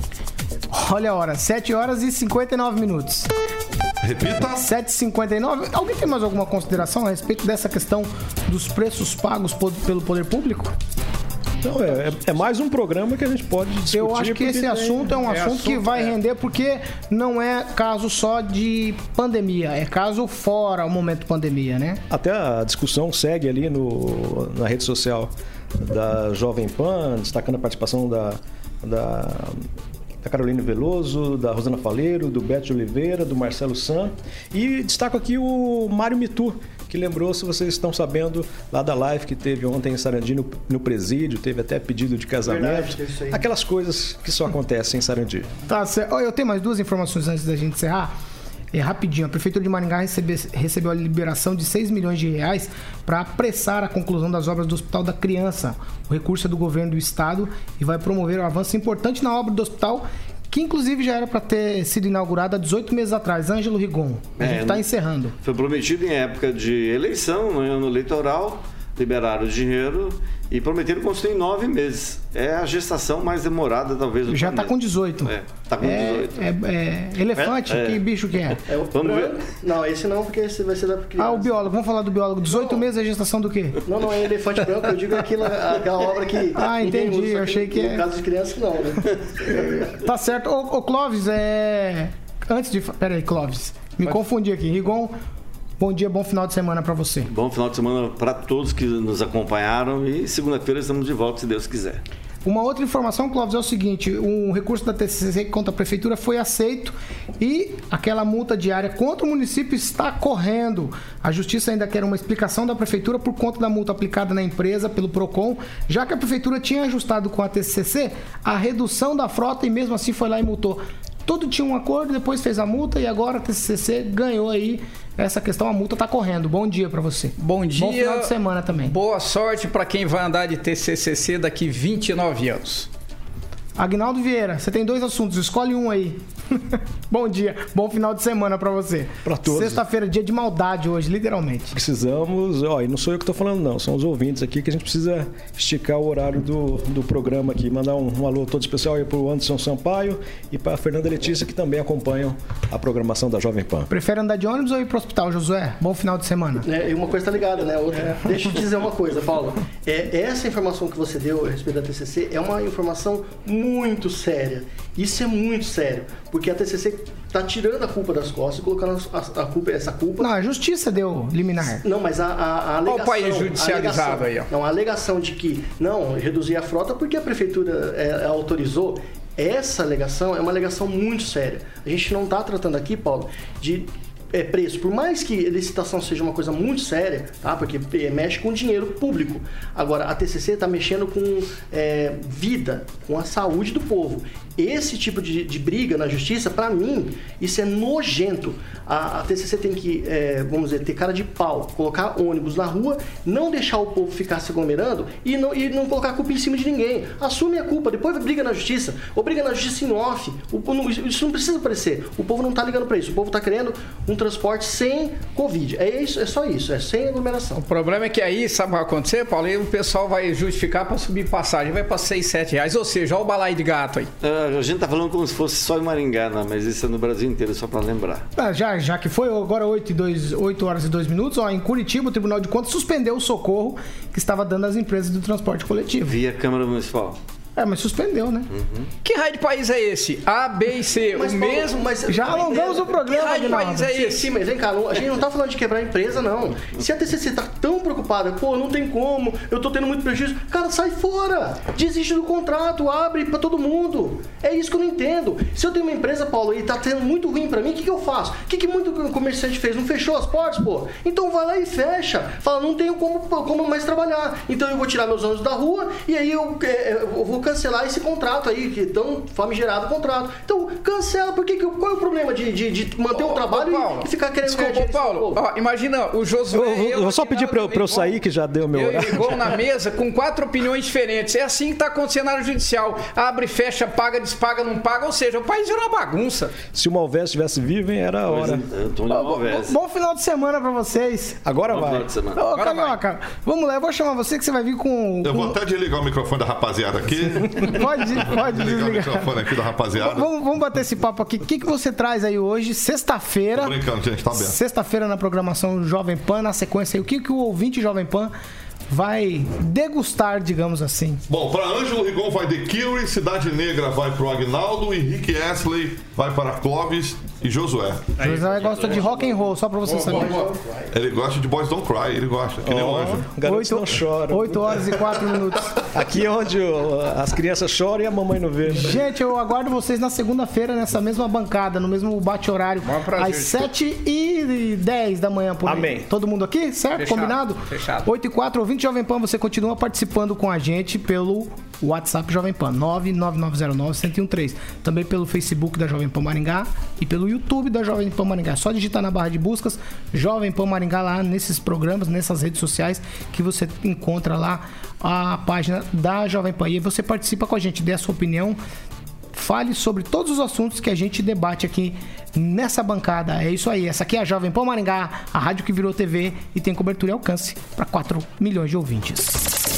Olha a hora, 7 horas e 59 minutos. Repita. 7h59. Alguém tem mais alguma consideração a respeito dessa questão dos preços pagos pelo poder público? Então, é, é- mais um programa que a gente pode discutir. Eu acho que esse tem- assunto é um é assunto, que assunto, vai é. render porque não é caso só de pandemia, é caso fora o momento pandemia, né? Até a discussão segue ali no, na rede social da Jovem Pan, destacando a participação da, da, da Carolina Veloso, da Rosana Faleiro, do Beto Oliveira, do Marcelo San. E destaco aqui o Mário Mitu, que lembrou, se vocês estão sabendo, lá da live que teve ontem em Sarandi no, no presídio, teve até pedido de casamento. Verdade. Aquelas coisas que só acontecem em Sarandi. Tá certo. Eu tenho mais duas informações antes da gente encerrar. É rapidinho. A Prefeitura de Maringá recebe- recebeu a liberação de 6 milhões de reais para apressar a conclusão das obras do Hospital da Criança. O recurso é do governo do estado e vai promover um avanço importante na obra do hospital, que inclusive já era para ter sido inaugurado há 18 meses atrás. Ângelo Rigon. A É, gente está encerrando. Foi prometido em época de eleição, no ano eleitoral, liberaram o dinheiro e prometeram construir em nove meses. É a gestação mais demorada, talvez, do Já está com 18. É, tá com É, 18. é- é elefante? É, é. Que bicho que é? É o Vamos ver. Não, esse não, porque esse vai ser da criança. Ah, o biólogo. Vamos falar do biólogo. 18 Não. meses é gestação do quê? Não, não é elefante branco, eu digo aquilo, aquela obra que. Ah, entendi, usa, eu achei que no é- caso de criança, não, né? Tá certo. Ô, ô Clóvis, é. Antes de. fa- Pera aí, Clóvis. Me confundi aqui. Rigon, bom dia, bom final de semana pra você. Bom final de semana para todos que nos acompanharam e segunda-feira estamos de volta, se Deus quiser. Uma outra informação, Clóvis, é o seguinte: um recurso da TCC contra a prefeitura foi aceito e aquela multa diária contra o município está correndo. A justiça ainda quer uma explicação da prefeitura por conta da multa aplicada na empresa pelo Procon, já que a prefeitura tinha ajustado com a TCC a redução da frota e mesmo assim foi lá e multou. Tudo tinha um acordo, depois fez a multa e agora a TCC ganhou aí essa questão, a multa tá correndo. Bom dia para você. Bom dia. Bom final de semana também. Boa sorte para quem vai andar de TCCC daqui 29 anos. Agnaldo Vieira, você tem dois assuntos, escolhe um aí. bom dia, bom final de semana para você. Para todos. Sexta-feira, dia de maldade hoje, literalmente. Precisamos, ó, e não sou eu que estou falando não, são os ouvintes aqui que a gente precisa esticar o horário do, do programa aqui, mandar um, um alô todo especial aí pro Anderson Sampaio e para Fernanda Letícia que também acompanham a programação da Jovem Pan. Prefere andar de ônibus ou ir pro hospital, Josué? Bom final de semana. É, e uma coisa tá ligada, né? Outra. Deixa eu te dizer uma coisa, Paulo. É, essa informação que você deu a respeito da TCC é uma informação muito séria. Isso é muito sério, porque a TCC tá tirando a culpa das costas e colocando a, a culpa, essa culpa. Não, a justiça deu liminar. Não, mas a, a, a alegação. Olha o país judicializado a alegação, aí, ó. Não, a alegação de que não reduzir a frota porque a prefeitura é, autorizou. Essa alegação é uma alegação muito séria. A gente não está tratando aqui, Paulo, de é, preço. Por mais que licitação seja uma coisa muito séria, tá? Porque é, mexe com dinheiro público. Agora, a TCC está mexendo com é, vida, com a saúde do povo. Esse tipo de, de briga na justiça, para mim, isso é nojento. A, a TCC tem que, é, vamos dizer, ter cara de pau, colocar ônibus na rua, não deixar o povo ficar se aglomerando e não, e não colocar a culpa em cima de ninguém. Assume a culpa, depois briga na justiça, ou briga na justiça em off. O, não, isso não precisa aparecer. O povo não tá ligando para isso. O povo tá querendo um transporte sem Covid. É, isso, é só isso, é sem aglomeração. O problema é que aí, sabe o que vai acontecer, Paulo? Aí o pessoal vai justificar para subir passagem, vai para 6, 7 reais. Ou seja, olha o balai de gato aí. Ah, a gente tá falando como se fosse só em Maringá, não, mas isso é no Brasil inteiro, só para lembrar. Ah, já, já que foi agora 8, e 2, 8 horas e 2 minutos, ó, em Curitiba, o Tribunal de Contas suspendeu o socorro que estava dando às empresas do transporte coletivo. Via Câmara Municipal. É, mas suspendeu, né? Uhum. Que raio de país é esse? A, B e C, Mas, o Paulo, mesmo. mas- Já alongamos o Que programa, raio de país é Sim, esse? sim, mas vem cá, a gente não tá falando de quebrar a empresa, não. Se a TCC tá tão preocupada, pô, não tem como, eu tô tendo muito prejuízo, cara, sai fora! Desiste do contrato, abre pra todo mundo. É isso que eu não entendo. Se eu tenho uma empresa, Paulo, e tá tendo muito ruim pra mim, o que, que eu faço? O que, que muito comerciante fez? Não fechou as portas, pô? Então vai lá e fecha. Fala, não tenho como, como mais trabalhar. Então eu vou tirar meus anos da rua e aí eu, é, eu vou cancelar esse contrato aí, que é tão famigerado contrato. Então cancela, porque que, qual é o problema de, de, de manter um trabalho Paulo, e, e ficar querendo Desculpa, ganhar ô, dinheiro? Paulo. Ó, imagina o Josué. Eu, eu, eu vou só pedir para eu, pra eu sair, que já deu meu Eu horário. e Igor na mesa com quatro opiniões diferentes. É assim que tá acontecendo na área judicial. Abre, fecha, paga, despaga, não paga. Ou seja, o país virou uma bagunça. Se o Malvés estivesse vivo, hein, era a hora. Antônio Malvez. Bom final de semana pra vocês. Agora Bom vai. final de semana. Ô, Agora Carioca, vamos lá, eu vou chamar você que você vai vir com. Eu com- vou até desligar o microfone da rapaziada aqui. Pode, pode Desligar o microfone aqui da rapaziada. Vamos, vamos bater esse papo aqui. O que, que você traz aí hoje, sexta-feira? Tô brincando, gente, tá aberto. Sexta-feira na programação Jovem Pan, na sequência aí, o que, que o ouvinte Jovem Pan vai degustar, digamos assim? Bom, para Ângelo Rigon vai The Cure, Cidade Negra vai pro Agnaldo, Henrique Astley vai para Clóvis e Josué. José gosta de rock and roll, só pra você saber. Ele gosta de Boys Don't Cry, ele gosta, que nem o Ângelo. Garotos não choram. 8 horas e 4 minutos. Aqui é onde as crianças choram e a mamãe não vê. Gente, eu aguardo vocês na segunda-feira, nessa mesma bancada, no mesmo bate-horário, às 7 e 10 da manhã por aí. Amém. Todo mundo aqui, certo? Fechado, Combinado? fechado. 8 e 4, ouvinte Jovem Pan, você continua participando com a gente pelo WhatsApp Jovem Pan, 99909-1013. Também pelo Facebook da Jovem Pan Maringá e pelo YouTube da Jovem Pan Maringá. É Só digitar na barra de buscas Jovem Pan Maringá lá nesses programas, nessas redes sociais que você encontra lá a página da Jovem Pan. E você participa com a gente, dê a sua opinião, fale sobre todos os assuntos que a gente debate aqui nessa bancada. É isso aí. Essa aqui é a Jovem Pan Maringá, a rádio que virou TV e tem cobertura e alcance para 4 milhões de ouvintes.